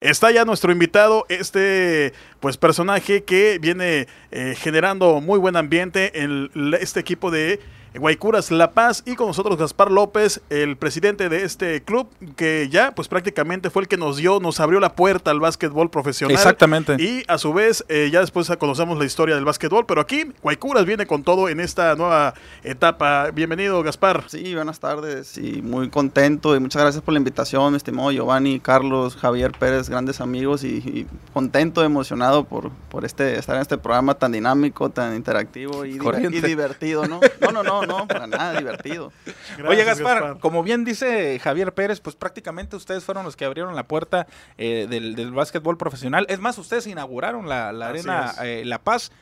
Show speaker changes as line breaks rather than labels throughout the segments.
Está ya nuestro invitado, este pues personaje que viene eh, generando muy buen ambiente en este equipo de Guaycuras La Paz y con nosotros Gaspar López, el presidente de este club que ya pues prácticamente fue el que nos dio, nos abrió la puerta al básquetbol profesional.
Exactamente.
Y a su vez eh, ya después conocemos la historia del básquetbol, pero aquí Guaycuras viene con todo en esta nueva etapa. Bienvenido Gaspar.
Sí, buenas tardes y muy contento y muchas gracias por la invitación, mi estimado Giovanni, Carlos, Javier Pérez, grandes amigos y, contento, emocionado por, por este, estar en este programa tan dinámico, tan interactivo y, y divertido, ¿no? No, no, no no, para nada, divertido.
Oye, Gaspar, como bien dice Javier Pérez, pues prácticamente ustedes fueron los que abrieron la puerta eh, del, básquetbol profesional. Es más, ustedes inauguraron la, Arena eh, La Paz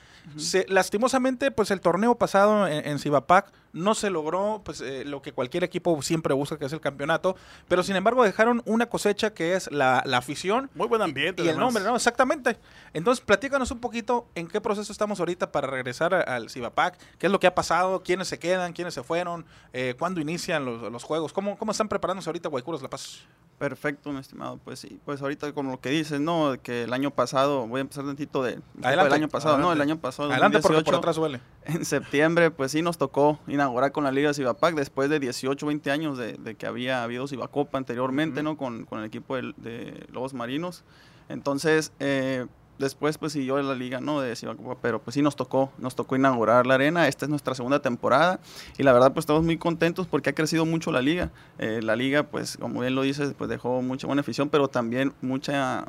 lastimosamente, pues el torneo pasado en, en Cibapac no se logró pues eh, lo que cualquier equipo siempre busca, que es el campeonato, pero sin embargo dejaron una cosecha que es la, afición.
Muy buen ambiente.
Y el nombre, ¿no? Exactamente. Entonces, platícanos un poquito en qué proceso estamos ahorita para regresar al Cibapac, qué es lo que ha pasado, quiénes se quedan, quiénes se fueron, eh, cuándo inician los, juegos, ¿Cómo, cómo están preparándose ahorita Guaycuros La Paz.
Perfecto, mi estimado. Pues sí, pues ahorita con lo que dices, ¿no? Que el año pasado, voy a empezar tantito de...
Adelante,
el año pasado, no, el año pasado.
Adelante porque por atrás suele.
En septiembre, pues sí nos tocó inaugurar con la Liga Cibapac después de 18, 20 años de, que había habido Cibacopa anteriormente, ¿no? Con, con, el equipo de, de Lobos Marinos. Entonces, eh, después pues siguió la liga, ¿no? De pero pues sí nos tocó, nos tocó inaugurar la arena, esta es nuestra segunda temporada y la verdad pues estamos muy contentos porque ha crecido mucho la liga. Eh, la liga pues como bien lo dices pues dejó mucha buena afición, pero también mucha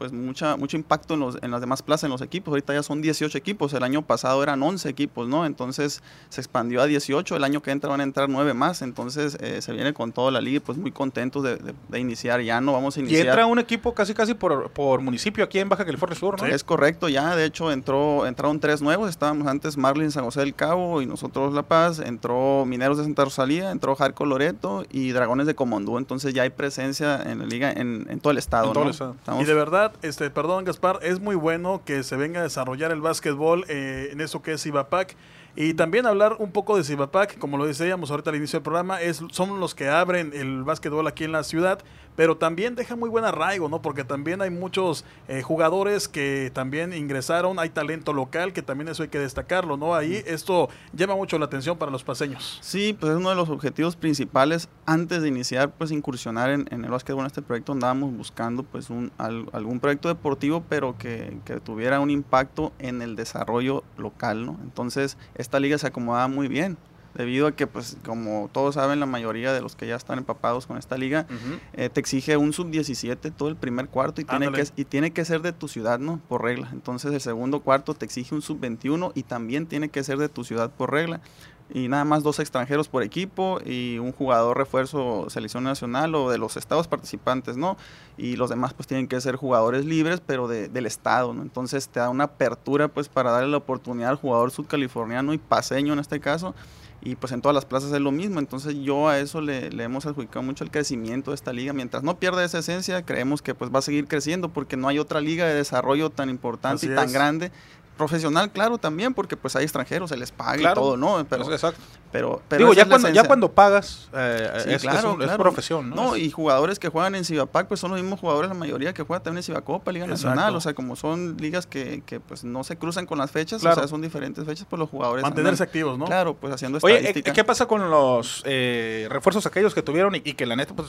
pues mucha, mucho impacto en, los, en las demás plazas, en los equipos. Ahorita ya son 18 equipos, el año pasado eran 11 equipos, ¿no? Entonces se expandió a 18, el año que entra van a entrar 9 más, entonces eh, se viene con toda la liga, pues muy contentos de, iniciar ya, ¿no? Vamos a iniciar.
Y entra un equipo casi casi por, por municipio aquí en Baja California Sur, ¿no?
Es correcto, ya de hecho entró, entraron tres nuevos, estábamos antes Marlin San José del Cabo y nosotros La Paz, entró Mineros de Santa Rosalía, entró Jarco Loreto y Dragones de Comondú, entonces ya hay presencia en la liga en, todo el estado, en
todo el estado. y de verdad, este, perdón, Gaspar, es muy bueno que se venga a desarrollar el básquetbol eh, en eso que es IBAPAC. Y también hablar un poco de Cibapac, como lo decíamos ahorita al inicio del programa, es, son los que abren el básquetbol aquí en la ciudad, pero también deja muy buen arraigo, ¿no? Porque también hay muchos eh, jugadores que también ingresaron, hay talento local, que también eso hay que destacarlo, ¿no? Ahí esto llama mucho la atención para los paseños.
Sí, pues es uno de los objetivos principales antes de iniciar, pues incursionar en, el básquetbol en este proyecto, andábamos buscando pues un, algún proyecto deportivo, pero que, que tuviera un impacto en el desarrollo local, ¿no? Entonces, esta liga se acomodaba muy bien debido a que, pues, como todos saben, la mayoría de los que ya están empapados con esta liga, eh, te exige un sub-17 todo el primer cuarto y tiene, que, y tiene que ser de tu ciudad, ¿no? Por regla. Entonces, el segundo cuarto te exige un sub-21 y también tiene que ser de tu ciudad por regla. Y nada más dos extranjeros por equipo y un jugador refuerzo selección nacional o de los estados participantes, ¿no? Y los demás pues tienen que ser jugadores libres, pero del estado, ¿no? Entonces te da una apertura pues para darle la oportunidad al jugador sudcaliforniano y paseño en este caso y pues en todas las plazas es lo mismo. Entonces yo a eso le, hemos adjudicado mucho el crecimiento de esta liga. Mientras no pierda esa esencia, creemos que pues va a seguir creciendo porque no hay otra liga de desarrollo tan importante y tan grande profesional, claro, también, porque pues hay extranjeros, se les paga y todo, ¿no?
Pero, Exacto.
Pero,
Digo, ya cuando, ya cuando pagas, eh, es, claro, profesión, ¿no?
No, y jugadores que juegan en Cibapac, pues son los mismos jugadores, la mayoría que juegan también en Cibacopa, Liga Nacional, o sea, como son ligas que, que, pues no se cruzan con las fechas, o sea, son diferentes fechas, pues los jugadores...
Mantenerse activos, ¿no?
Claro, pues haciendo
Oye, ¿qué pasa con los eh, refuerzos aquellos que tuvieron y, que la neta, pues,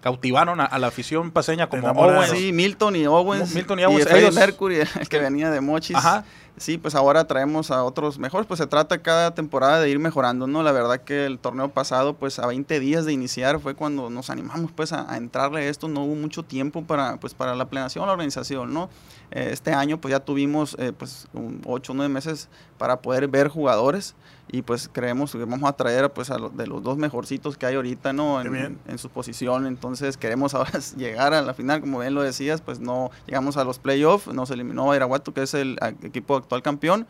cautivaron a, la afición paseña como
Owens? Sí, Milton y Owens.
Milton y Owens.
ellos, Mercury, el que venía de Mochis. Ajá sí, pues ahora traemos a otros mejores, pues se trata cada temporada de ir mejorando, ¿no? La verdad que el torneo pasado, pues a 20 días de iniciar fue cuando nos animamos pues a, entrarle a esto, no hubo mucho tiempo para, pues para la planeación, la organización, ¿no? Eh, este año pues ya tuvimos eh, pues 8 o 9 meses para poder ver jugadores y pues creemos que vamos a traer pues a de los dos mejorcitos que hay ahorita, ¿no? En, en, su posición, entonces queremos ahora llegar a la final, como bien lo decías, pues no llegamos a los playoffs, nos eliminó Iraguato, que es el equipo actual campeón,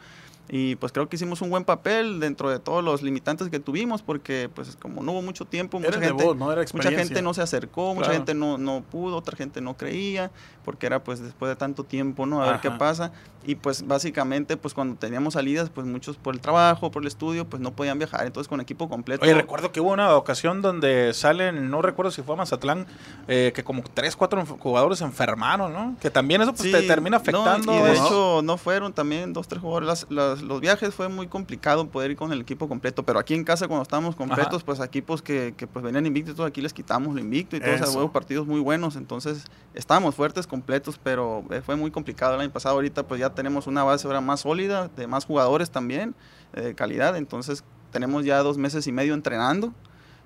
y pues creo que hicimos un buen papel dentro de todos los limitantes que tuvimos, porque pues como no hubo mucho tiempo, mucha, gente, ¿no? mucha gente no se acercó, mucha gente no, no pudo, otra gente no creía, porque era pues después de tanto tiempo, ¿no? A ver qué pasa. Y pues básicamente pues cuando teníamos salidas, pues muchos por el trabajo, por el estudio, pues no podían viajar, entonces con equipo completo.
Oye, recuerdo que hubo una ocasión donde salen, no recuerdo si fue a Mazatlán, eh, que como tres, cuatro jugadores se enfermaron, ¿no? Que también eso pues te termina afectando.
y de hecho no fueron también dos, tres jugadores. Las, los viajes fue muy complicado poder ir con el equipo completo, pero aquí en casa cuando estábamos completos, pues equipos que, que, pues venían invictos, aquí les quitamos lo invicto y todos hubo partidos muy buenos, entonces estábamos fuertes, completos, pero eh, fue muy complicado el año pasado. Ahorita pues ya tenemos una base ahora más sólida, de más jugadores también, eh, de calidad, entonces tenemos ya dos meses y medio entrenando.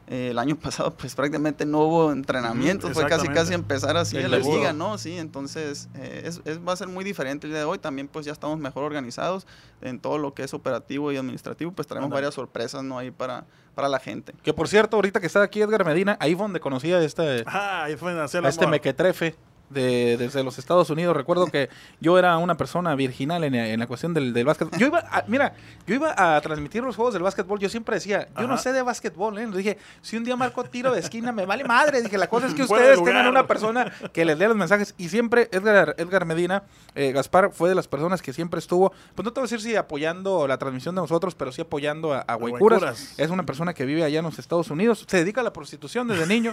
Eh, el año pasado pues prácticamente no hubo entrenamientos, fue casi casi empezar así en la liga, ¿no? Sí, entonces eh, es, va a ser muy diferente el día de hoy, también pues ya estamos mejor organizados en todo lo que es operativo y administrativo, pues tenemos varias sorpresas, ¿no? Ahí para, para la gente.
Que por cierto, ahorita que está aquí Edgar Medina, ahí fue donde conocía este,
ah, ahí fue
a este mequetrefe de, desde los Estados Unidos. Recuerdo que yo era una persona virginal en, en la cuestión del, del básquet. Yo iba, mira, yo iba a transmitir los juegos del básquetbol. Yo siempre decía, yo no sé de básquetbol. ¿eh? Dije, si un día marco tiro de esquina, me vale madre. Dije, la cosa es que ustedes tengan una persona que les dé los mensajes. Y siempre Edgar, Edgar Medina, eh, Gaspar, fue de las personas que siempre estuvo, pues no te voy a decir si apoyando la transmisión de nosotros, pero sí apoyando a, a Es una persona que vive allá en los Estados Unidos. Se dedica a la prostitución desde niño,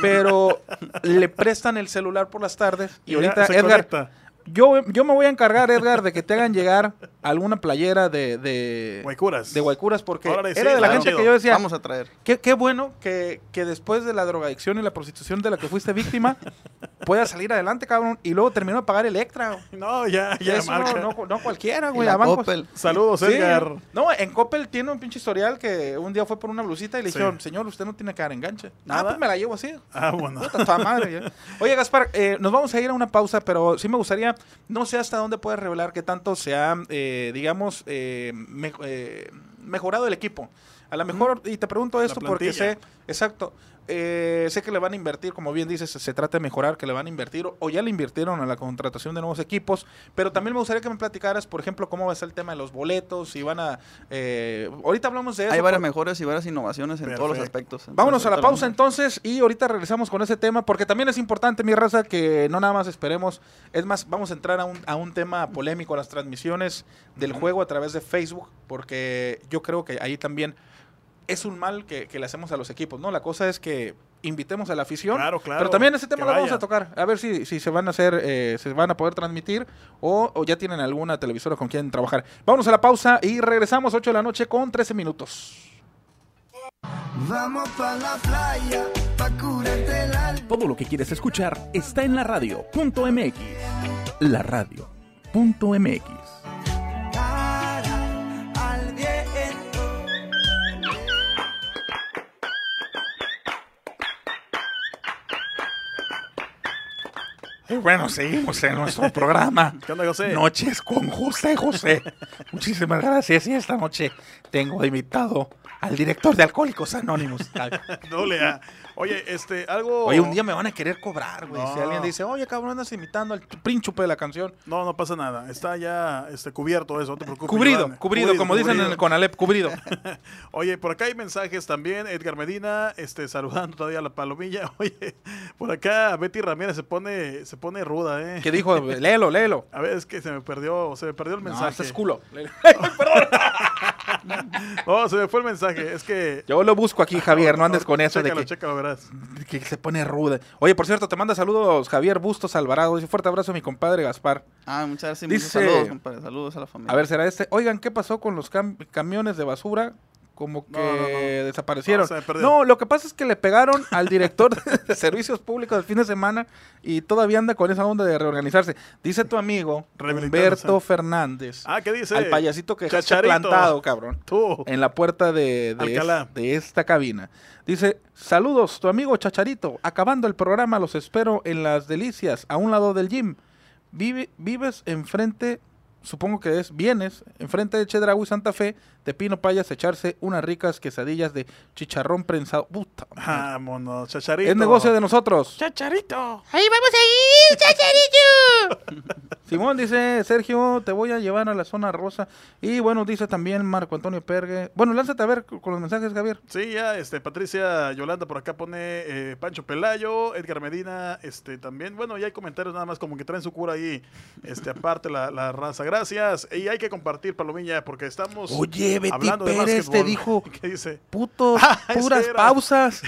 pero le prestan el celular por las tardes. Y, ahorita Edgar, yo, yo me voy a encargar, Edgar, de que te hagan llegar alguna playera de, de
Guaycuras.
De Guaycuras, porque era de la gente que yo decía.
Vamos a traer.
Qué, qué bueno que, que, después de la drogadicción y la prostitución de la que fuiste víctima, puedas salir adelante, cabrón. Y luego terminó de pagar Electra.
No, ya, ya,
No, no, cualquiera, güey.
Saludos, Edgar.
No, en Coppel tiene un pinche historial que un día fue por una blusita y le dijeron, señor, usted no tiene que dar enganche. Ah, Nada. pues me la llevo así.
Ah, bueno.
madre, Oye, Gaspar, eh, nos vamos a ir a una pausa, pero sí me gustaría, no sé hasta dónde puedes revelar que tanto se ha, eh, digamos, eh, mejorado el equipo. A lo mejor, y te pregunto esto porque sé, exacto, eh, sé que le van a invertir, como bien dices, se, trata de mejorar, que le van a invertir, o ya le invirtieron a la contratación de nuevos equipos, pero también me gustaría que me platicaras, por ejemplo, cómo va a ser el tema de los boletos, si van a... Eh, ahorita hablamos de eso.
Hay varias mejoras y varias innovaciones en todos los aspectos.
Vámonos a la pausa entonces y ahorita regresamos con ese tema, porque también es importante, mi raza, que no nada más esperemos, es más, vamos a entrar a un, a un tema polémico, a las transmisiones del juego a través de Facebook, porque yo creo que ahí también es un mal que, le hacemos a los equipos, ¿no? La cosa es que invitemos a la afición.
Claro, claro.
Pero también ese tema lo vamos a tocar. A ver si, si se van a hacer, eh, se van a poder transmitir o, ya tienen alguna televisora con quien trabajar. Vamos a la pausa y regresamos 8 de la noche con 13 minutos. Vamos para la playa, Todo lo que quieres escuchar está en la radio.mx. La radio.mx. bueno, seguimos en nuestro programa.
¿Qué onda, José?
Noches con José José. Muchísimas gracias. Y esta noche tengo invitado al director de Alcohólicos Anónimos.
no lea. Oye, este, algo.
Oye, un día me van a querer cobrar, güey. Si alguien dice, oye, cabrón, andas imitando al príncipe de la canción.
No, no pasa nada. Está ya este, cubierto eso, no te preocupes.
Cubrido, cubrido, como dicen en el Conalep, cubrido.
oye, por acá hay mensajes también. Edgar Medina, este, saludando todavía a la palomilla. Oye, por acá Betty Ramírez se pone, se pone ruda, ¿eh?
¿Qué dijo? léelo, léelo.
A ver, es que se me perdió, se me perdió el mensaje.
No, es culo.
Perdón. no, se me fue el mensaje. Es que.
Yo lo busco aquí, Javier. No andes con eso
de
que,
chécalo, verás.
que se pone ruda. Oye, por cierto, te manda saludos Javier Bustos Alvarado. Un fuerte abrazo a mi compadre Gaspar.
Ah, muchas gracias. Dice, saludos, compadre. Saludos a la familia.
A ver, será este. Oigan, ¿qué pasó con los camiones de basura? Como que desaparecieron. No, lo que pasa es que le pegaron al director de servicios públicos el fin de semana y todavía anda con esa onda de reorganizarse. Dice tu amigo Humberto Fernández.
Ah, ¿qué dice?
Al payasito que está plantado, cabrón. Tú. En la puerta de, de, esta cabina. Dice, saludos, tu amigo Chacharito. Acabando el programa, los espero en Las Delicias, a un lado del gym. Vive, vives enfrente supongo que es vienes enfrente de Chedraui Santa Fe, de Pino Payas, echarse unas ricas quesadillas de chicharrón prensado. Puta.
Vámonos, chacharito.
Es negocio de nosotros.
Chacharito.
Ahí vamos a ir, chacharito.
Simón dice, Sergio, te voy a llevar a la zona rosa. Y bueno, dice también Marco Antonio Pergue. Bueno, lánzate a ver con los mensajes, Javier.
Sí, ya, este, Patricia Yolanda por acá pone eh, Pancho Pelayo, Edgar Medina, este, también. Bueno, ya hay comentarios nada más como que traen su cura ahí, este, aparte la, la raza. Gracias. Y hay que compartir, Palomilla, porque estamos
Oye, Betty
hablando
Pérez
de
te dijo,
¿Qué dice?
putos,
Ah,
puras
era.
pausas.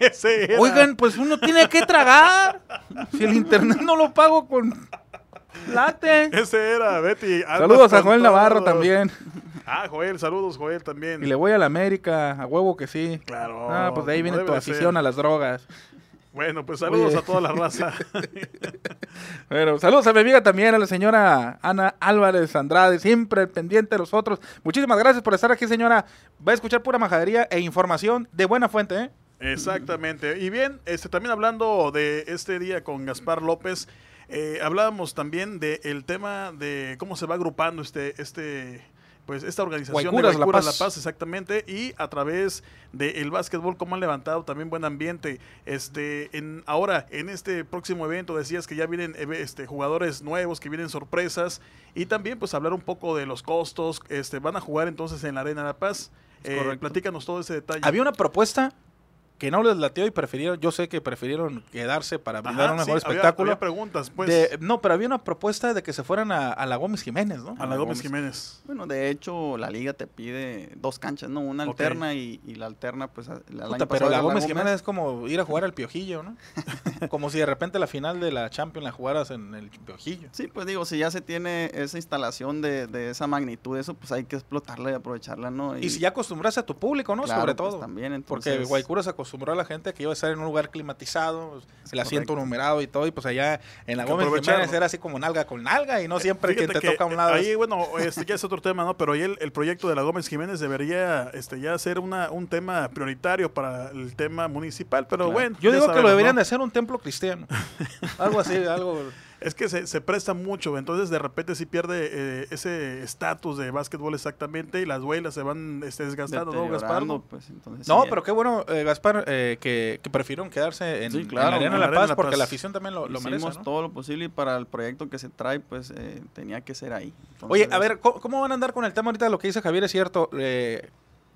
Oigan, pues uno tiene que tragar. Si el internet no lo pago con late.
Ese era, Betty.
Saludos a Joel Navarro también.
Ah, Joel, saludos, Joel también.
Y le voy a la América, a huevo que sí.
Claro.
Ah, pues de ahí viene tu afición
ser.
a las drogas.
Bueno, pues saludos
Oye.
a toda la raza.
Bueno, saludos a mi amiga también, a la señora Ana Álvarez Andrade, siempre pendiente de los otros. Muchísimas gracias por estar aquí, señora. Va a escuchar pura majadería e información de buena fuente, ¿eh?
Exactamente. Y bien, este, también hablando de este día con Gaspar López, eh, hablábamos también del tema de cómo se va agrupando este, este, pues esta organización
Guaycuras,
de
La
Guaycuras
Paz.
La Paz, exactamente, y a través del básquetbol cómo han levantado también buen ambiente. Este, en ahora en este próximo evento decías que ya vienen eh, este jugadores nuevos, que vienen sorpresas y también pues hablar un poco de los costos. Este, van a jugar entonces en la Arena La Paz. Eh, platícanos todo ese detalle.
Había una propuesta que no les latió y prefirieron, yo sé que prefirieron quedarse para brindar
Ajá,
un mejor espectáculo.
había preguntas, pues.
De- no, pero había una propuesta de que se fueran a, a la Gómez Jiménez, ¿no?
a la Gómez Jiménez.
Bueno, de hecho, la liga te pide dos canchas, ¿no? Una alterna y, y la alterna, pues, a- el año
Puta, pero la Gómez Jiménez es como ir a jugar al Piojillo, ¿no? como si de repente la final de la Champions la jugaras en el Piojillo.
Sí, pues digo, si ya se tiene esa instalación de, de esa magnitud, eso, pues hay que explotarla y aprovecharla, ¿no?
Y si ya acostumbras a tu público, ¿no?
claro,
Sobre
pues,
todo.
también,
Porque
entonces,
Guaycura se acostumbró a la gente que iba a estar en un lugar climatizado, pues, el asiento
correcto.
numerado y todo, y pues allá en la
Que
Gómez. Jiménez era así como nalga con nalga y no siempre que
Fíjate
te toca a un lado.
Ahí, bueno, este ya es otro tema, ¿no? Pero ahí el, el proyecto de la Gómez Jiménez debería este, ya ser una, un tema prioritario para el tema municipal, pero
Claro.
bueno.
Yo digo que lo
sabemos,
deberían
¿no?
de hacer un templo cristiano. algo así, algo...
Es que se, se presta mucho, entonces de repente sí pierde eh, ese estatus de básquetbol exactamente y las huelas se van este, desgastando, ¿no, Gaspar?
pues, entonces,
No,
sí,
pero qué bueno, eh, Gaspar, eh, que, que prefirieron quedarse en,
Sí,
en
claro,
la Arena
en
La
la Arena
Paz
La
porque
Paz.
la afición también lo, lo
hicimos
merece, ¿no?
todo lo posible y para el proyecto que se trae, pues, eh, tenía que ser ahí.
Oye, a ver, ¿cómo, cómo van a andar con el tema ahorita? Lo que dice Javier es cierto. eh,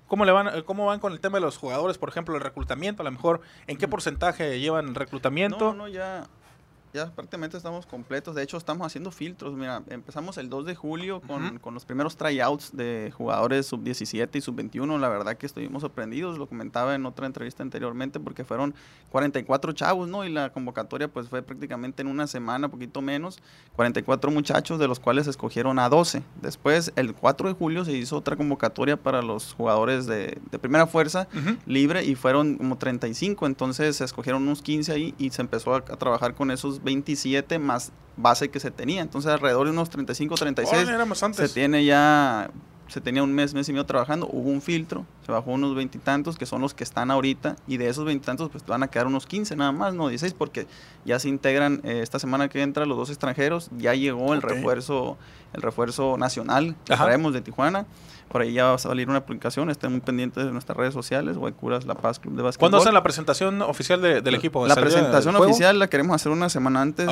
¿Cómo, le van, eh, ¿Cómo van con el tema de los jugadores, por ejemplo, el reclutamiento? A lo mejor, ¿en qué porcentaje llevan el reclutamiento?
No, no, ya, ya prácticamente estamos completos. De hecho, estamos haciendo filtros. Mira, empezamos el 2 de julio con, con los primeros tryouts de jugadores sub-17 y sub-21. La verdad que estuvimos sorprendidos. Lo comentaba en otra entrevista anteriormente porque fueron 44 chavos, ¿no? Y la convocatoria pues fue prácticamente en una semana, poquito menos. 44 muchachos, de los cuales se escogieron a 12. Después, el 4 de julio se hizo otra convocatoria para los jugadores de, de primera fuerza libre y fueron como 35, entonces se escogieron unos 15 ahí y se empezó a, a trabajar con esos 27 más base que se tenía. Entonces alrededor de unos 35, 36
Órale, éramos
se
antes.
tiene ya, se tenía un mes, mes y medio trabajando, hubo un filtro, se bajó unos veintitantos que son los que están ahorita y de esos veintitantos pues van a quedar unos 15 nada más, no 16 porque ya se integran eh, esta semana que entra los dos extranjeros, ya llegó el refuerzo, el refuerzo nacional que traemos de Tijuana. Por ahí ya va a salir una publicación, estén muy pendientes de nuestras redes sociales, Guaycuras La Paz Club de Básquetbol.
¿Cuándo hacen la presentación oficial de- del equipo?
La
¿Hasta el día
presentación oficial la queremos hacer una semana antes,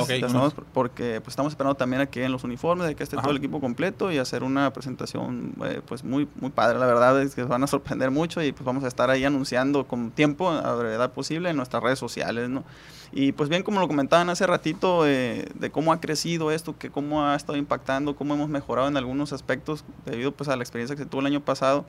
porque pues, estamos esperando también a que en los uniformes, de que esté
Ajá.
todo el equipo completo y hacer una presentación eh, pues muy muy padre, la verdad es que van a sorprender mucho y pues vamos a estar ahí anunciando con tiempo, a brevedad posible, en nuestras redes sociales, ¿no? Y pues bien, como lo comentaban hace ratito, eh, de cómo ha crecido esto, que cómo ha estado impactando, cómo hemos mejorado en algunos aspectos debido pues a la experiencia que se tuvo el año pasado.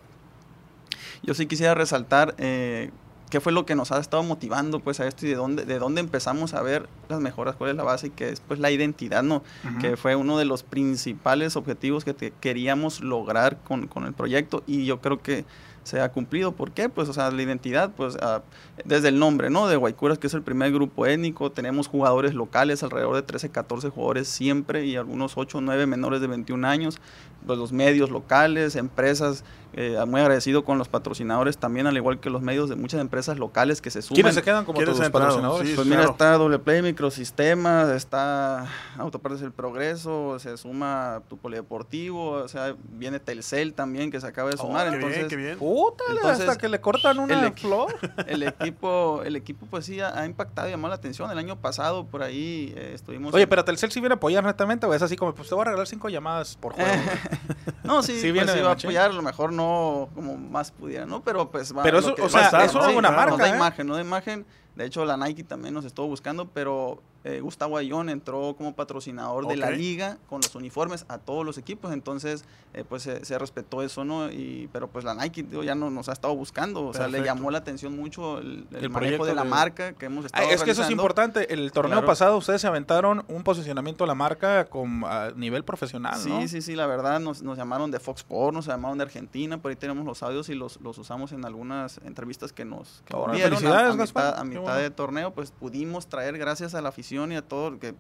Yo sí quisiera resaltar eh, qué fue lo que nos ha estado motivando pues a esto y de dónde, de dónde empezamos a ver las mejoras, cuál es la base y que es pues la identidad, ¿no?
Ujú.
Que fue uno de los principales objetivos que te- queríamos lograr con, con el proyecto y yo creo que se ha cumplido. ¿Por qué? Pues, o sea, la identidad, pues, ah, desde el nombre, ¿no? De Guaycuras, que es el primer grupo étnico, tenemos jugadores locales, alrededor de 13, 14 jugadores siempre y algunos 8 o 9 menores de 21 años, pues los medios locales, empresas, eh, muy agradecido con los patrocinadores también, al igual que los medios de muchas empresas locales que se suman.
¿Quiénes se quedan como
¿Quiénes
tus
han entrado?
patrocinadores?
Sí,
Pues mira, está Doble Play Microsistemas, está Autopartes del Progreso, se suma tu Polideportivo, o sea, viene Telcel también que se acaba de
Oh,
sumar,
qué
entonces
bien, qué bien.
Puta, hasta que le cortan una flor.
El equipo, el equipo pues sí ha, impactado y llamado la atención. El año pasado por ahí eh, estuvimos...
Oye, pero Telcel sí viene a apoyar netamente o es así como, pues te voy a regalar cinco llamadas por juego.
no, sí, sí, pues, va a apoyar, a lo mejor no como más pudiera, ¿no? Pero pues
va... Pero eso, o sea, eso es una marca,
No da ¿eh? imagen, no da imagen. De hecho, la Nike también nos estuvo buscando, pero eh, Gustavo Ayón entró como patrocinador de la liga con los uniformes a todos los equipos, entonces eh, pues se, respetó eso, ¿no? Y, pero pues la Nike ya no, nos ha estado buscando, o sea, le llamó la atención mucho el, el, manejo de la marca que hemos estado
ah, Es que eso es importante, el torneo pasado ustedes se aventaron un posicionamiento de la marca con, a nivel profesional,
Sí, sí, sí, la verdad nos, nos llamaron de Fox Sports, nos llamaron de Argentina, por ahí tenemos los audios y los, los usamos en algunas entrevistas que nos, que
dieron
a, mitad, de torneo, pues pudimos traer gracias a la afición y a todo, que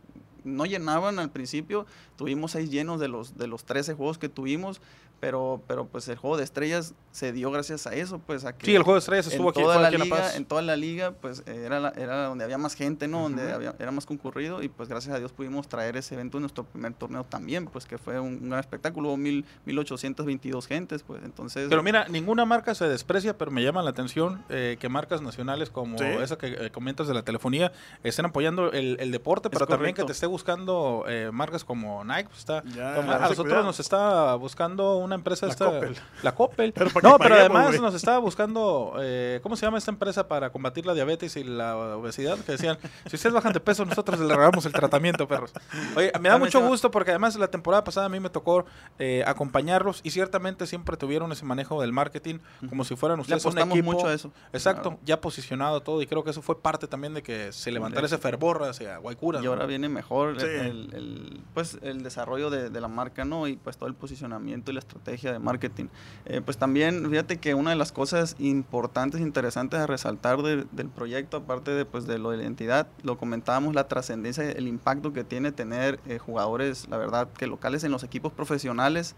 no llenaban al principio, tuvimos seis llenos de los, de los 13 juegos que tuvimos, pero, pero pues el juego de estrellas se dio gracias a eso, pues a que
sí, el juego de estrellas estuvo aquí,
toda
la
liga, en toda la liga, pues era, era donde había más gente, ¿no? Donde había, era más concurrido y pues gracias a Dios pudimos traer ese evento en nuestro primer torneo también, pues que fue un, gran espectáculo, hubo mil, 1822 gentes, pues entonces...
Pero mira, ninguna marca se desprecia, pero me llama la atención eh, que marcas nacionales como esa que eh, comentas de la telefonía estén apoyando el, deporte, pero también que te esté buscando eh, marcas como Nike, pues está... a nosotros nos está buscando una empresa
la
esta,
Coppel.
la Coppel. no, pero además nos estaba buscando, eh, ¿cómo se llama esta empresa para combatir la diabetes y la obesidad? Que decían, si ustedes bajan de peso, nosotros les regalamos el tratamiento, perros. Oye, me da mucho gusto porque además la temporada pasada a mí me tocó eh, acompañarlos y ciertamente siempre tuvieron ese manejo del marketing como si fueran ustedes un equipo.
mucho a eso.
Exacto, ya posicionado todo y creo que eso fue parte también de que se levantara ese fervor hacia Guaycura.
Y ahora viene mejor el, pues el desarrollo de, de la marca, ¿no? Y pues todo el posicionamiento y la estrategia de marketing. Eh, pues también, fíjate que una de las cosas importantes, interesantes a resaltar del proyecto, aparte de, pues, de lo de la identidad, lo comentábamos, la trascendencia, el impacto que tiene tener eh, jugadores, la verdad, que locales en los equipos profesionales.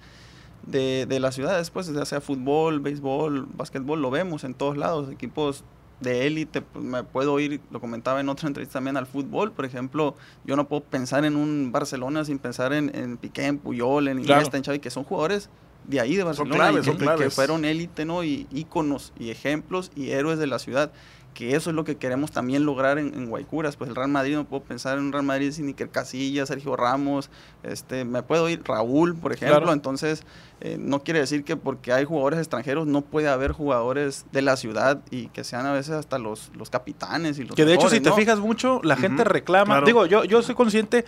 De, de las ciudades, pues, ya sea fútbol, béisbol, básquetbol, lo vemos en todos lados, equipos de élite, pues me puedo ir, lo comentaba en otra entrevista también, al fútbol, por ejemplo, yo no puedo pensar en un Barcelona sin pensar en, en Piqué, en Puyol, en Iniesta, en Xavi, que son jugadores de ahí de Barcelona y, que fueron élite, ¿no? Y íconos y ejemplos y héroes de la ciudad. Que eso es lo que queremos también lograr en, en Guaycuras. Pues el Real Madrid, no puedo pensar en un Real Madrid sin Iker Casillas, Sergio Ramos, este, me puedo ir Raúl, por ejemplo. Entonces, eh, no quiere decir que porque hay jugadores extranjeros no puede haber jugadores de la ciudad y que sean a veces hasta los, los capitanes y los
Que de hecho, si te fijas mucho, la gente reclama. Digo, yo, yo soy consciente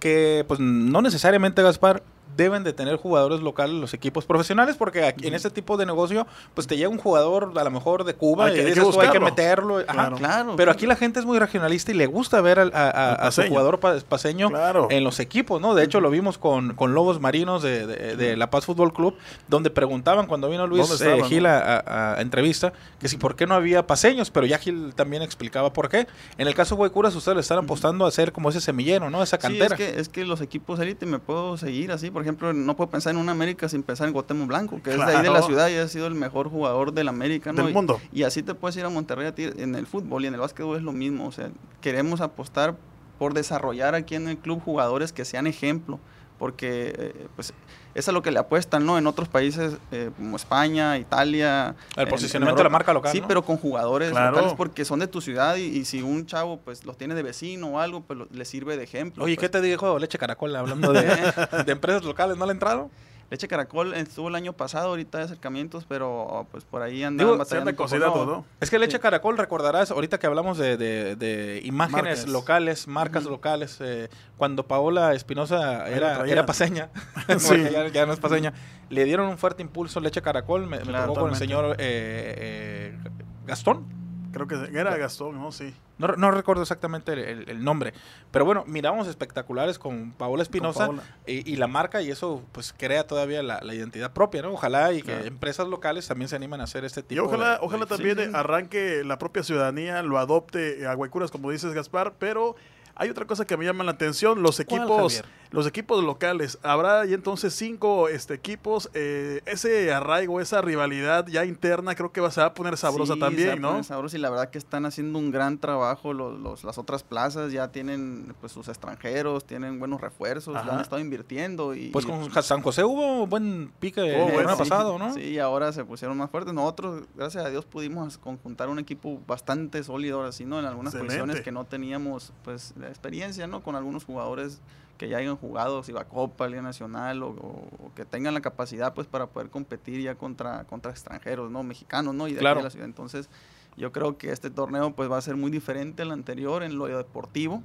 que, pues, no necesariamente, Gaspar, deben de tener jugadores locales los equipos profesionales porque aquí, en este tipo de negocio pues te llega un jugador a lo mejor de Cuba y dices, hay que meterlo claro, pero aquí la gente es muy regionalista y le gusta ver a, su jugador paseño en los equipos no de hecho lo vimos con, con Lobos Marinos de, La Paz Fútbol Club donde preguntaban cuando vino Luis eh, Gil a, entrevista que si por qué no había paseños pero ya Gil también explicaba por qué. En el caso de Guaycuras ustedes le están apostando a hacer como ese semillero no esa cantera
sí, es que, es que los equipos élite me puedo seguir así por ejemplo, no puedo pensar en un América sin pensar en Guatemala Blanco, que es de ahí de la ciudad y ha sido el mejor jugador del América, ¿no?
Del mundo.
Y, así te puedes ir a Monterrey en el fútbol y en el básquetbol es lo mismo. O sea, queremos apostar por desarrollar aquí en el club jugadores que sean ejemplo, porque eh, pues es lo que le apuestan, ¿no? En otros países eh, como España, Italia.
El posicionamiento de la marca local.
Sí, pero con jugadores locales porque son de tu ciudad y, si un chavo pues los tiene de vecino o algo, pues le sirve de ejemplo.
Oye,
¿qué
pues. te dijo Leche Caracol hablando de, de empresas locales? ¿No le entraron?
Leche Caracol estuvo el año pasado, ahorita de acercamientos, pero pues por ahí andaban batallando.
todo.
Es que Leche Caracol, recordarás, ahorita que hablamos de, de, imágenes locales, marcas locales, eh, cuando Paola Espinosa era, era paseña, ya, no es paseña, le dieron un fuerte impulso Leche Caracol, me, tocó con el señor eh, eh, Gastón.
Creo que era Gastón, ¿no? Sí.
No, recuerdo exactamente el, nombre. Pero bueno, miramos espectaculares con Paola Espinosa y, la marca y eso pues crea todavía la, identidad propia, ¿no? Ojalá y que empresas locales también se animen a hacer este tipo
y ojalá, Ojalá también arranque la propia ciudadanía, lo adopte a Guaycuras, como dices Gaspar, pero Hay otra cosa que me llama la atención, los equipos, los equipos locales. Habrá y entonces cinco este, equipos. Eh, ese arraigo, esa rivalidad ya interna, creo que va, se va a poner sabrosa también, ¿no?
Sabrosa y la verdad que están haciendo un gran trabajo los, las otras plazas, ya tienen pues sus extranjeros, tienen buenos refuerzos, ya han estado invirtiendo. y
Pues con San José hubo buen pique el año pasado, ¿no?
Sí, ahora se pusieron más fuertes. Nosotros, gracias a Dios, pudimos conjuntar un equipo bastante sólido ahora sí, ¿no? En algunas posiciones que no teníamos pues experiencia, ¿no? Con algunos jugadores que ya hayan jugado, si va Copa, Liga Nacional, o, que tengan la capacidad pues para poder competir ya contra, contra extranjeros, ¿no? Mexicanos, ¿no? Y de, la ciudad. Entonces, yo creo que este torneo pues va a ser muy diferente al anterior en lo deportivo,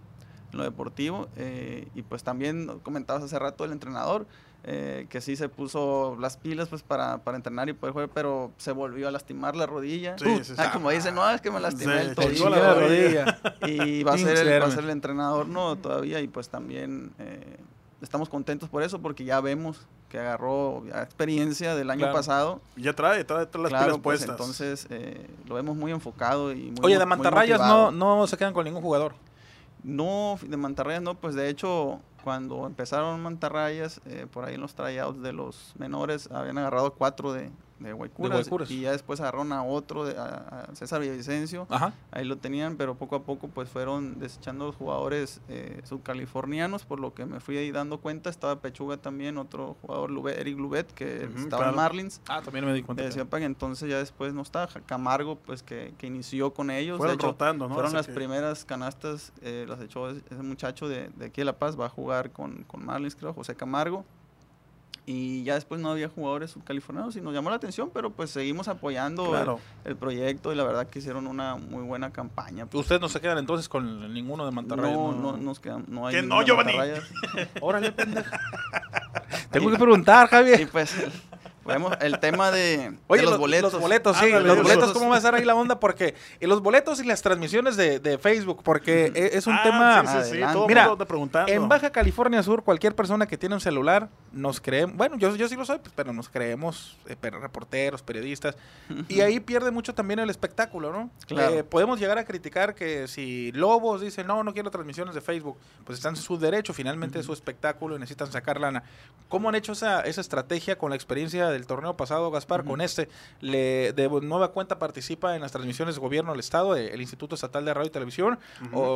en lo deportivo, eh, y pues también comentabas hace rato el entrenador, eh, que sí se puso las pilas pues para, para, entrenar y poder jugar, pero se volvió a lastimar la rodilla. Ah, como dice, no, es que me lastimé el tobillo. La rodilla. y va a, ser el, va a ser el entrenador, no, todavía, y pues también eh, estamos contentos por eso, porque ya vemos que agarró experiencia del año pasado.
Ya trae, trae, las pilas
pues, puestas. Entonces, eh, lo vemos muy enfocado y muy
Oye, de mantarrayas no, no se quedan con ningún jugador.
No, de mantarrayas no, pues de hecho cuando empezaron mantarrayas, eh, por ahí en los tryouts de los menores, habían agarrado cuatro de, de Guaycuras, y ya después agarraron a otro, de, a, César Villavicencio, ahí lo tenían, pero poco a poco pues fueron desechando los jugadores eh, subcalifornianos, por lo que me fui ahí dando cuenta, estaba Pechuga también, otro jugador, Eric Lubet, que estaba en Marlins.
Ah, también me di cuenta.
entonces ya después no está, Camargo pues que, que inició con ellos.
Fueron rotando,
Fueron las primeras canastas, eh, las echó ese muchacho de, de aquí de La Paz, va a jugar con, con Marlins creo, José Camargo y ya después no había jugadores subcalifornianos y nos llamó la atención, pero pues seguimos apoyando el, proyecto y la verdad que hicieron una muy buena campaña.
Pues. ¿Ustedes no se quedan entonces con ninguno de Mantarrayas?
No, no, nos quedan, no hay
¿Que no, Giovanni?
Órale, pendejo. Tengo que preguntar, Javier.
Y pues el tema de, los, boletos.
Los boletos, sí. los boletos, ¿cómo va a estar ahí la onda? Porque y los boletos y las transmisiones de, Facebook, porque e, es un ah, tema...
Sí, sí, sí. Mira, preguntando.
en Baja California Sur, cualquier persona que tiene un celular, nos creemos... Bueno, yo, yo sí lo soy, pues, pero nos creemos eh, reporteros, periodistas. Y ahí pierde mucho también el espectáculo, ¿no? Claro. Eh, podemos llegar a criticar que si Lobos dice, no, no quiero transmisiones de Facebook, pues están en su derecho, finalmente es su espectáculo y necesitan sacar lana. ¿Cómo han hecho esa, esa estrategia con la experiencia del torneo pasado, Gaspar, con este, le, de nueva cuenta participa en las transmisiones de gobierno del Estado, el Instituto Estatal de Radio y Televisión,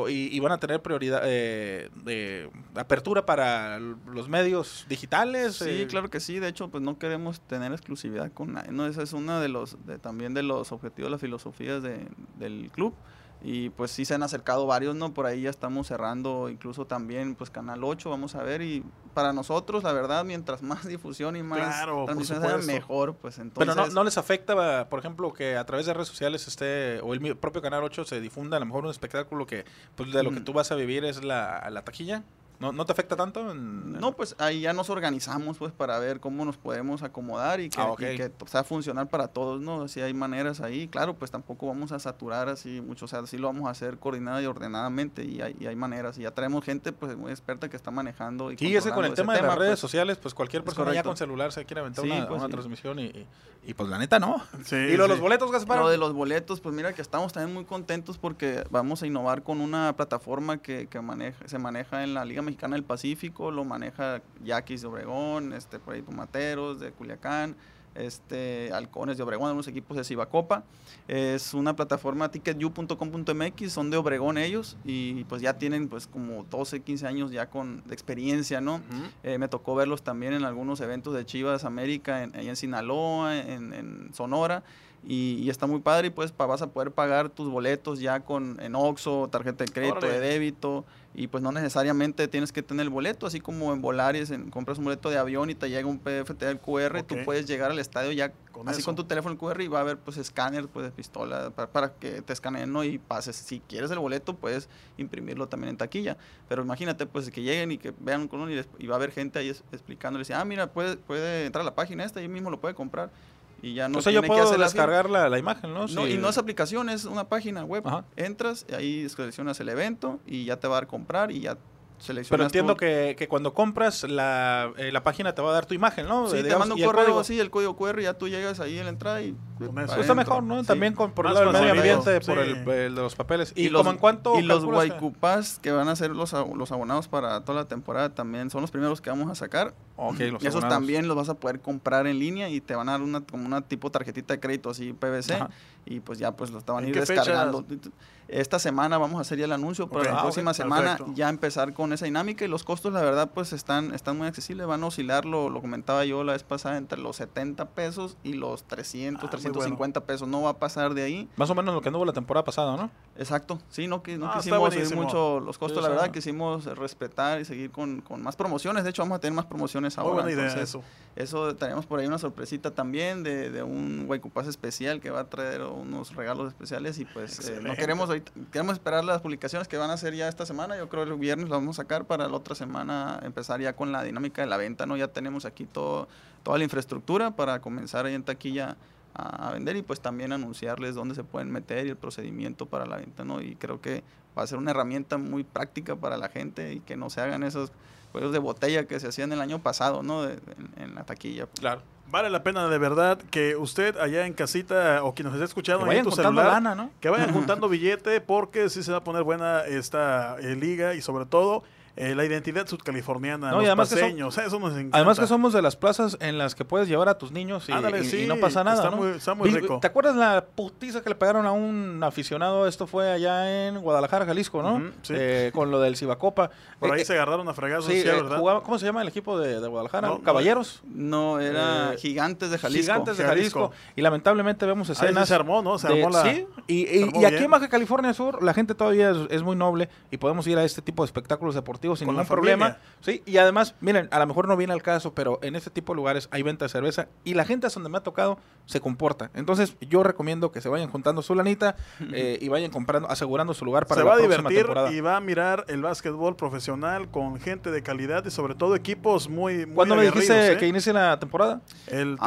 y, van a tener prioridad eh, de apertura para los medios digitales.
Sí, eh. claro que sí. De hecho, pues no queremos tener exclusividad con nadie. ¿no? Ese es uno de los, de, también de los objetivos, las filosofías de, del club y pues sí se han acercado varios, ¿no? Por ahí ya estamos cerrando incluso también pues Canal 8, vamos a ver, y para nosotros la verdad mientras más difusión y más claro, transmisión mejor, pues entonces...
Pero no, les afecta, por ejemplo, que a través de redes sociales esté, o el propio Canal 8 se difunda a lo mejor un espectáculo que pues de lo que tú vas a vivir es la, la taquilla? ¿No, ¿No te afecta tanto?
No, pues ahí ya nos organizamos pues para ver cómo nos podemos acomodar y que, ah, que sea funcional para todos, ¿no? Si hay maneras ahí, claro, pues tampoco vamos a saturar así mucho, o sea, sí lo vamos a hacer coordinada y ordenadamente y hay, y hay maneras. Y ya traemos gente pues muy experta que está manejando. Y
sí, ese con el tema de las redes pues, sociales, pues cualquier persona ya con celular se quiere aventar una, pues, transmisión y, y, pues la neta no. ¿Y lo de los boletos, Gaspar?
Lo de los boletos, pues mira que estamos también muy contentos porque vamos a innovar con una plataforma que, que maneja, se maneja en la Liga Mexicana del Pacífico, lo maneja Yaquis de Obregón, este, por ahí Tomateros de Culiacán, este, Halcones de Obregón, algunos equipos de Cibacopa. Es una plataforma ticketyou.com.mx, son de Obregón ellos y pues ya tienen pues como 12, 15 años ya con de experiencia, ¿no? Eh, me tocó verlos también en algunos eventos de Chivas América, en, en Sinaloa, en, en Sonora y, está muy padre y pues vas a poder pagar tus boletos ya con en Oxxo, tarjeta de crédito, de débito y pues no necesariamente tienes que tener el boleto, así como en Volaris, en, compras un boleto de avión y te llega un PDF, te da el QR, tú puedes llegar al estadio ya con así con tu teléfono el QR y va a haber pues escáner pues de pistola para, que te escaneen y pases. Si quieres el boleto puedes imprimirlo también en taquilla, pero imagínate pues que lleguen y que vean con y, y va a haber gente ahí explicándoles, ah mira puede, puede entrar a la página esta y mismo lo puede comprar y ya no
o sea, yo puedo descargar la, la, imagen, ¿no?
no Y no es aplicación, es una página web. Entras, y ahí seleccionas el evento y ya te va a dar comprar y ya
Pero entiendo que, que, cuando compras, la, eh, la, página te va a dar tu imagen, ¿no?
Sí, te manda un correo así, el código QR, y ya tú llegas ahí en la entrada y...
Pues está mejor, ¿no? También con, por el lado del medio ambiente, por el, de los papeles.
¿Y, los, en cuánto Y los Guaycupas que van a ser los, los abonados para toda la temporada también son los primeros que vamos a sacar. Okay, los y esos también los vas a poder comprar en línea y te van a dar una, como una tipo tarjetita de crédito así PVC. Y pues ya pues lo estaban ir descargando. Esta semana vamos a hacer ya el anuncio para la próxima semana ya empezar con esa dinámica y los costos la verdad pues están, están muy accesibles, van a oscilar, lo, lo comentaba yo la vez pasada, entre los 70 pesos y los 300, 350 ah, pesos, no va a pasar de ahí.
Más o menos lo que hubo la temporada pasada, ¿no?
Exacto, sí, no, no ah, quisimos subir mucho los costos, la verdad quisimos respetar y seguir con, con, más promociones, de hecho vamos a tener más promociones ahora.
Buena idea eso.
Eso tenemos por ahí una sorpresita también de, de un Guaycupás especial que va a traer unos regalos especiales y pues eh, no queremos queremos esperar las publicaciones que van a hacer ya esta semana, yo creo el viernes lo vamos a sacar para la otra semana empezar ya con la dinámica de la venta, ¿no? Ya tenemos aquí todo, toda la infraestructura para comenzar ahí en taquilla a, vender y pues también anunciarles dónde se pueden meter y el procedimiento para la venta, ¿no? Y creo que va a ser una herramienta muy práctica para la gente y que no se hagan esos juegos de botella que se hacían el año pasado, ¿no? en, la taquilla.
Claro. Vale la pena de verdad que usted allá en casita o quien nos esté escuchando en tu celular, ¿no? que vayan juntando billete porque sí se va a poner buena esta eh, liga y sobre todo eh, la identidad sudcaliforniana, los además paseños,
eso nos encanta. Además que somos de las plazas en las que puedes llevar a tus niños y, no pasa nada,
está Muy, está muy rico.
¿Te acuerdas la putiza que le pegaron a un aficionado? Esto fue allá en Guadalajara, Jalisco, ¿no? Eh, con lo del Cibacopa.
Por ahí eh, se agarraron a fregados, sí, ¿verdad?
¿Cómo se llama el equipo de, Guadalajara? ¿Caballeros?
No, era Gigantes de Jalisco.
Gigantes de Jalisco. Y lamentablemente vemos escenas...
se armó, ¿no? Se armó la...
Sí, y, aquí en Baja California Sur la gente todavía es, muy noble y podemos ir a este tipo de espectáculos deportivos sin ningún problema. Sí, y además, miren, a lo mejor no viene al caso, pero en este tipo de lugares hay venta de cerveza y la gente hasta donde me ha tocado se comporta. Entonces, yo recomiendo que se vayan juntando su lanita eh, y vayan comprando, asegurando su lugar para
se
la
va a divertir y va a mirar el básquetbol profesional con gente de calidad y sobre todo equipos muy, muy
¿Cuándo me dijiste ¿eh? que inicie la temporada?
El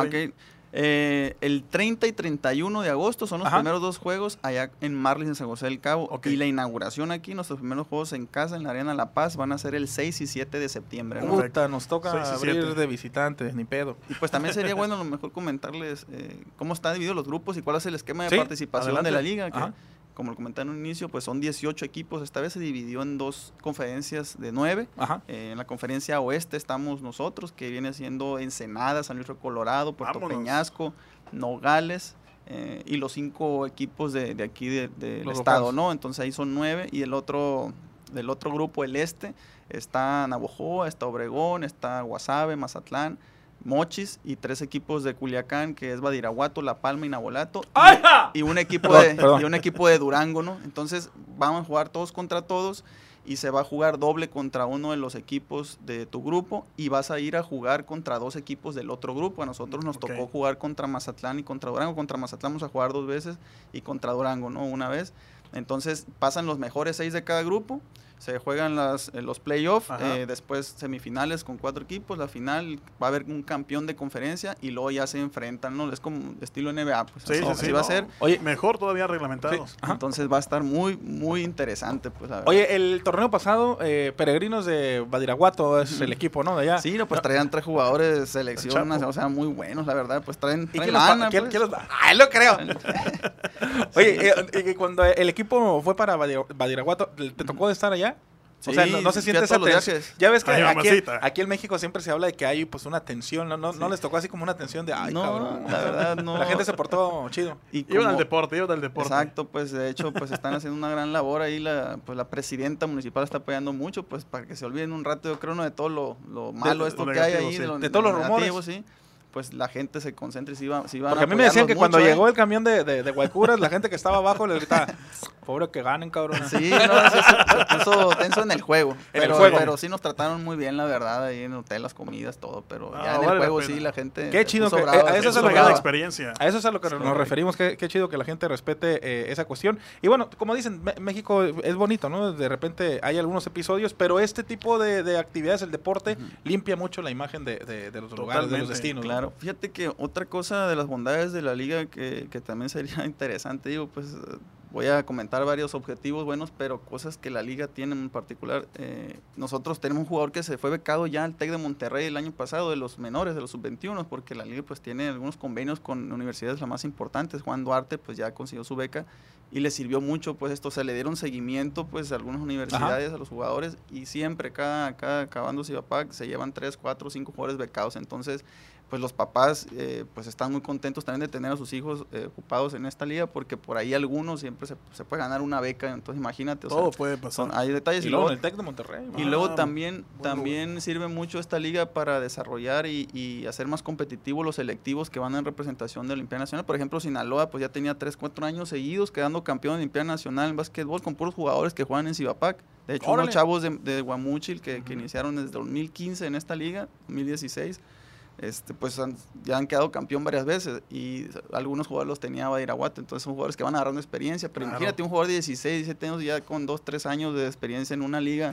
eh, el 30 y 31 de agosto son los primeros dos juegos allá en Marlins, en San José del Cabo. Y la inauguración aquí, nuestros primeros juegos en casa, en la Arena La Paz, van a ser el 6 y 7 de septiembre.
nos toca abrir de visitantes, ni pedo.
Y pues también sería bueno a lo mejor comentarles eh, cómo están divididos los grupos y cuál es el esquema de participación de la liga. Que, como lo comenté en un inicio, pues son 18 equipos. Esta vez se dividió en dos conferencias de nueve. Eh, en la conferencia oeste estamos nosotros, que viene siendo Ensenada, San Luis Río Colorado, Puerto Peñasco, Nogales. Eh, y los cinco equipos de, aquí del estado, ¿no? Entonces ahí son nueve y el otro, del otro grupo, el este, está Navojoa, está Obregón, está Guasave, Mazatlán, Mochis y tres equipos de Culiacán, que es Badiraguato, La Palma y Nabolato. Y, un equipo de, y un equipo de Durango, ¿no? Entonces vamos a jugar todos contra todos y se va a jugar doble contra uno de los equipos de tu grupo y vas a ir a jugar contra dos equipos del otro grupo. A nosotros nos tocó jugar contra Mazatlán y contra Durango. Contra Mazatlán vamos a jugar dos veces y contra Durango, ¿no? Una vez. Entonces pasan los mejores seis de cada grupo se juegan las, eh, los playoffs, eh, después semifinales con cuatro equipos, la final va a haber un campeón de conferencia y luego ya se enfrentan, ¿no? Es como estilo NBA, pues
sí, así, sí, va a ser. Oye, mejor todavía reglamentado.
Entonces va a estar muy, muy interesante, pues.
Oye, el torneo pasado, eh, Peregrinos de Badiraguato es el equipo, ¿no? De allá.
Sí, no, pues traían tres jugadores de selección, o sea, muy buenos, la verdad, pues traen, traen lana,
¿quién, pues. los ¡Ay, lo creo! Oye, y cuando el equipo fue para Badiraguato, ¿te tocó de estar allá? O sea, no, se siente esa tensión. Ya ves que aquí, en México siempre se habla de que hay pues una tensión, no, no, les tocó así como una tensión de, ay, cabrón.
La verdad, no.
La gente se portó chido.
Y iban al deporte, iban al deporte.
Exacto, pues de hecho, pues están haciendo una gran labor ahí, la, pues la presidenta municipal está apoyando mucho, pues para que se olviden un rato, yo creo, uno de todo lo, lo malo esto que hay ahí,
de, todos los rumores.
Sí pues la gente se concentre y si va, si
Porque a, mí me decían que cuando llegó ¿eh? el camión de, de, de Guaycuras, la gente que estaba abajo le gritaba, pobre que ganen, cabrón.
Sí, no, eso puso tenso en el juego. pero, pero sí nos trataron muy bien, la verdad, ahí en el hotel, las comidas, todo. Pero ya en el juego sí, la gente.
Qué chido que. a eso es, a lo que, experiencia. A eso es a lo que nos referimos. Qué, qué, chido que la gente respete eh, esa cuestión. Y bueno, como dicen, México es bonito, ¿no? De repente hay algunos episodios, pero este tipo de, de actividades, el deporte, limpia mucho la imagen de, de los lugares, de los destinos.
Claro. Fíjate que otra cosa de las bondades de la liga que, que también sería interesante, digo, pues voy a comentar varios objetivos buenos, pero cosas que la liga tiene en particular. Eh, nosotros tenemos un jugador que se fue becado ya al TEC de Monterrey el año pasado, de los menores, de los sub-21, porque la liga pues tiene algunos convenios con universidades las más importantes. Juan Duarte pues ya consiguió su beca y le sirvió mucho pues esto, se le dieron seguimiento pues a algunas universidades, a los jugadores y siempre cada, cada acabando Cibapac se llevan 3, 4, 5 jugadores becados, entonces pues los papás eh, pues están muy contentos también de tener a sus hijos eh, ocupados en esta liga porque por ahí algunos siempre se, puede ganar una beca entonces imagínate
todo puede pasar.
hay detalles
y, luego, el Tec de Monterrey
y luego ah, también también sirve mucho esta liga para desarrollar y, hacer más competitivos los selectivos que van en representación de la Olimpiada Nacional. Por ejemplo Sinaloa pues ya tenía 3, 4 años seguidos quedando campeón de Olimpiada Nacional en básquetbol con puros jugadores que juegan en Cibapac. De hecho unos chavos de, de Guamuchil que, que iniciaron desde 2015 en esta liga 2016 este, pues ya han quedado campeón varias veces y algunos jugadores los tenía Badiraguato, entonces son jugadores que van agarrando experiencia, pero imagínate un jugador de 16, 17 años ya con 2, 3 años de experiencia en una liga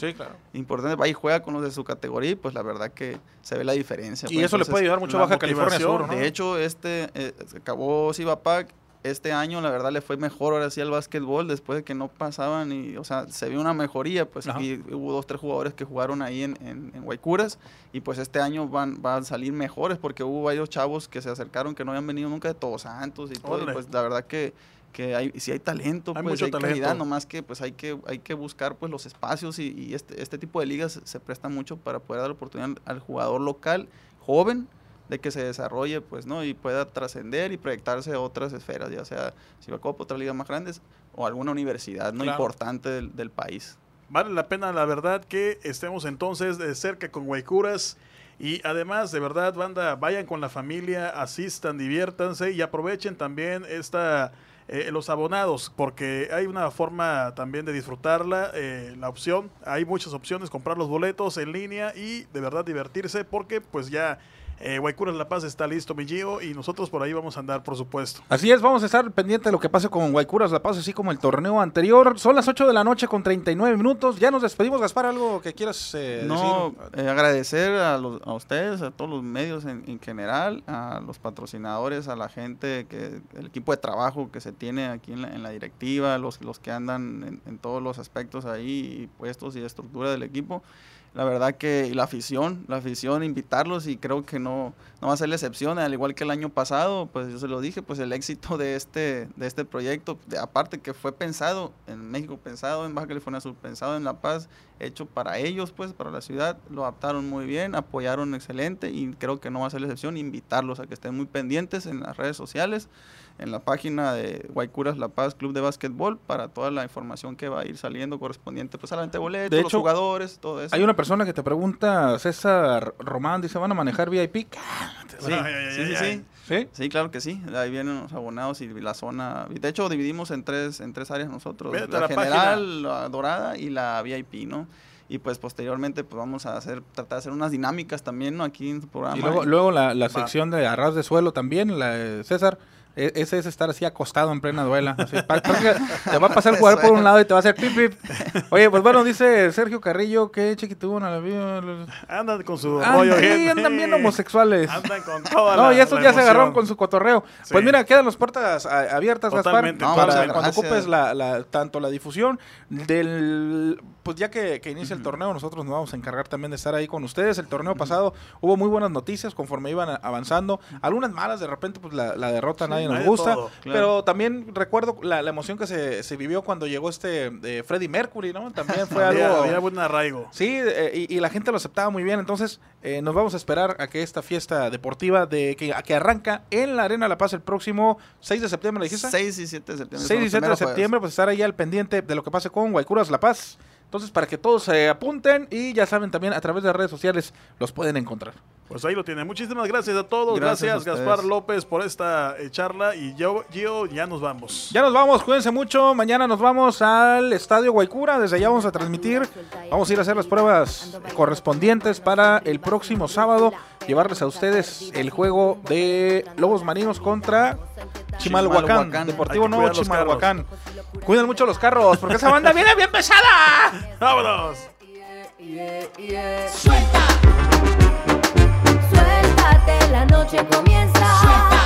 importante, va y juega con los de su categoría y pues la verdad que se ve la diferencia.
Y pues, eso le puede ayudar mucho a Baja California Sur,
De hecho, este eh, acabó Cibapac este año la verdad le fue mejor ahora sí al básquetbol después de que no pasaban y o sea se vio una mejoría pues y hubo dos tres jugadores que jugaron ahí en, en, Guaycuras y pues este año van, van a salir mejores porque hubo varios chavos que se acercaron que no habían venido nunca de Todos Santos y todo y pues la verdad que que hay, si hay talento, hay pues mucho hay calidad, nomás que pues hay que, hay que buscar pues los espacios y, y este, este tipo de ligas se presta mucho para poder dar oportunidad al jugador local, joven, de que se desarrolle, pues, ¿no? Y pueda trascender y proyectarse a otras esferas, ya sea si va a otras ligas más grandes o alguna universidad no importante del, país.
Vale la pena, la verdad, que estemos entonces de cerca con Guaycuras. Y además, de verdad, banda, vayan con la familia, asistan, diviértanse y aprovechen también esta, eh, los abonados, porque hay una forma también de disfrutarla, eh, la opción, hay muchas opciones, comprar los boletos en línea y de verdad divertirse, porque pues ya eh, Guaycuras La Paz está listo, mi Gio, y nosotros por ahí vamos a andar, por supuesto.
Así es, vamos a estar pendiente de lo que pase con Guaycuras La Paz, así como el torneo anterior. Son las 8 de la noche con 39 minutos. Ya nos despedimos, Gaspar, ¿algo que quieras eh,
no, eh, agradecer a, a, ustedes, a todos los medios en, general, a los patrocinadores, a la gente, que el equipo de trabajo que se tiene aquí en la, directiva, los, los que andan en, en todos los aspectos ahí, puestos y estructura del equipo la verdad que la afición, la afición, invitarlos y creo que no, no va a ser la excepción, al igual que el año pasado, pues yo se lo dije, pues el éxito de este, de este proyecto, aparte que fue pensado en México, pensado en Baja California Sur, pensado en La Paz, hecho para ellos, pues para la ciudad, lo adaptaron muy bien, apoyaron excelente y creo que no va a ser la excepción, invitarlos a que estén muy pendientes en las redes sociales en la página de Guaycuras La Paz Club de Básquetbol para toda la información que va a ir saliendo correspondiente pues a la venta de boletos, los jugadores, todo eso.
Hay una persona que te pregunta, César Román, dice, ¿van a manejar VIP?
Sí, sí, sí, sí, sí. claro que sí. Ahí vienen los abonados y la zona. De hecho, dividimos en tres, en tres áreas nosotros. la, general, la dorada y la VIP, ¿no? y pues posteriormente pues vamos a hacer tratar de hacer unas dinámicas también no aquí en el programa
y luego, luego la, la sección de arras de suelo también la César e, ese es estar así acostado en plena duela. te va a pasar el jugador por un lado y te va a hacer pip pip. Oye, pues bueno, dice Sergio Carrillo que chiquitú la
Andan con su
rollo. Sí, andan bien homosexuales.
Andan con toda
No, y estos ya se agarraron con su cotorreo. Pues mira, quedan las puertas abiertas, Gaspar, para cuando ocupes la, tanto la difusión del pues ya que, inicia el torneo, nosotros nos vamos a encargar también de estar ahí con ustedes. El torneo pasado hubo muy buenas noticias conforme iban avanzando. Algunas malas, de repente, pues la, derrota nadie nos gusta. Pero también recuerdo la, emoción que se, vivió cuando llegó este eh, Freddie Mercury, ¿no? También fue algo.
Había buen arraigo.
Sí, eh, y, la gente lo aceptaba muy bien. Entonces, eh, nos vamos a esperar a que esta fiesta deportiva de que, que arranca en la Arena La Paz el próximo 6 de septiembre, dijiste?
6 y 7 de septiembre.
6 y 7 de septiembre, pues estar ahí al pendiente de lo que pase con Guaycuras La Paz. Entonces, para que todos se apunten y ya saben también a través de redes sociales los pueden encontrar.
Pues ahí lo tienen. Muchísimas gracias a todos. Gracias, Gaspar López por esta eh, charla y yo, Gio, ya nos vamos.
Ya nos vamos, cuídense mucho. Mañana nos vamos al Estadio Guaycura. Desde allá vamos a transmitir. Vamos a ir a hacer las pruebas correspondientes para el próximo sábado. Llevarles a ustedes el juego de Lobos Marinos contra Chimalhuacán. Deportivo Nuevo Chimalhuacán. Cuiden mucho los carros, porque esa banda viene bien pesada.
¡Vámonos!
Suelta. La noche comienza.